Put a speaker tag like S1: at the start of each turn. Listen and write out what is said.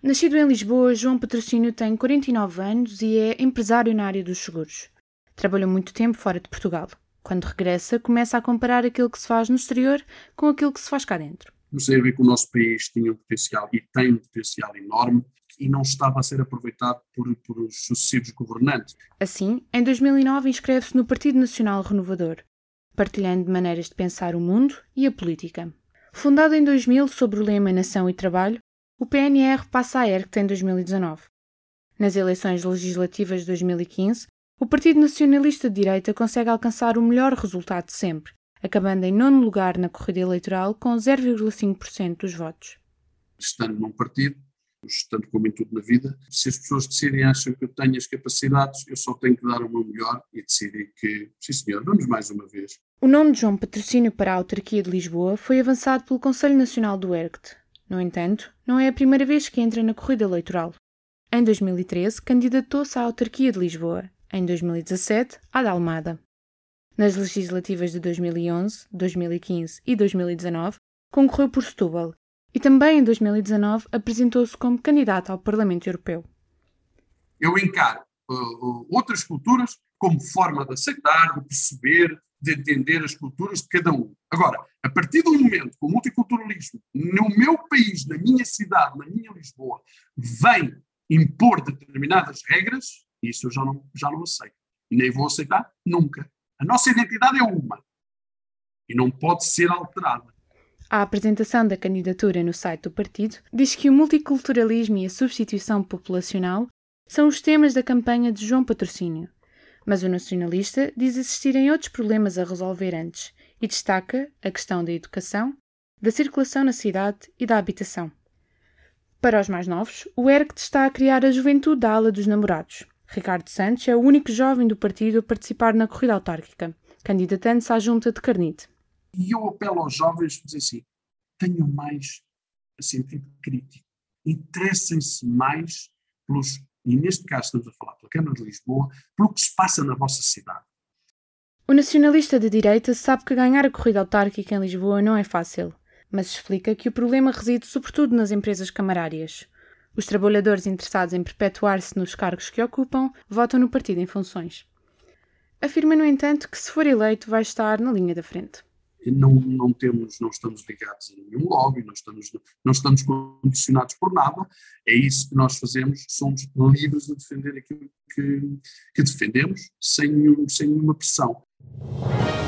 S1: Nascido em Lisboa, João Patrocínio tem 49 anos e é empresário na área dos seguros. Trabalhou muito tempo fora de Portugal. Quando regressa, começa a comparar aquilo que se faz no exterior com aquilo que se faz cá dentro.
S2: Comecei a ver que o nosso país tinha um potencial e tem um potencial enorme e não estava a ser aproveitado por, por os sucessivos governantes.
S1: Assim, em 2009 inscreve-se no Partido Nacional Renovador, partilhando maneiras de pensar o mundo e a política. Fundado em 2000 sob o lema Nação e Trabalho, o PNR passa à ERCT em 2019. Nas eleições legislativas de 2015, o Partido Nacionalista de Direita consegue alcançar o melhor resultado de sempre, acabando em nono lugar na corrida eleitoral com 0,5% dos votos.
S2: Estando num partido, tanto como em tudo na vida, se as pessoas decidem acham que eu tenho as capacidades, eu só tenho que dar o meu melhor e decidir que, sim senhor, vamos mais uma vez.
S1: O nome de João Patrocínio para a autarquia de Lisboa foi avançado pelo Conselho Nacional do ERCT, no entanto, não é a primeira vez que entra na corrida eleitoral. Em 2013, candidatou-se à autarquia de Lisboa, em 2017, à da Almada. Nas legislativas de 2011, 2015 e 2019, concorreu por Setúbal e também em 2019 apresentou-se como candidato ao Parlamento Europeu.
S2: Eu encaro uh, outras culturas como forma de aceitar, de perceber, de entender as culturas de cada um. Agora, a partir do momento que o multiculturalismo, no meu país, na minha cidade, na minha Lisboa, vem impor determinadas regras, isso eu já não, já não aceito. E nem vou aceitar nunca. A nossa identidade é uma e não pode ser alterada.
S1: A apresentação da candidatura no site do partido diz que o multiculturalismo e a substituição populacional são os temas da campanha de João Patrocínio. Mas o nacionalista diz existirem outros problemas a resolver antes e destaca a questão da educação, da circulação na cidade e da habitação. Para os mais novos, o ERCT está a criar a juventude da ala dos namorados. Ricardo Santos é o único jovem do partido a participar na corrida autárquica, candidatando-se à junta de Carnite.
S2: E eu apelo aos jovens a dizer assim: tenham mais sentido crítico, interessem-se mais pelos e neste caso estamos a falar pela Câmara de Lisboa, pelo que se passa na vossa cidade.
S1: O nacionalista de direita sabe que ganhar a corrida autárquica em Lisboa não é fácil, mas explica que o problema reside sobretudo nas empresas camarárias. Os trabalhadores interessados em perpetuar-se nos cargos que ocupam votam no partido em funções. Afirma, no entanto, que se for eleito vai estar na linha da frente
S2: não, não temos, não estamos ligados a nenhum lobby, não estamos, não estamos condicionados por nada, é isso que nós fazemos, somos livres de defender aquilo que, que defendemos, sem, sem nenhuma pressão. ああ!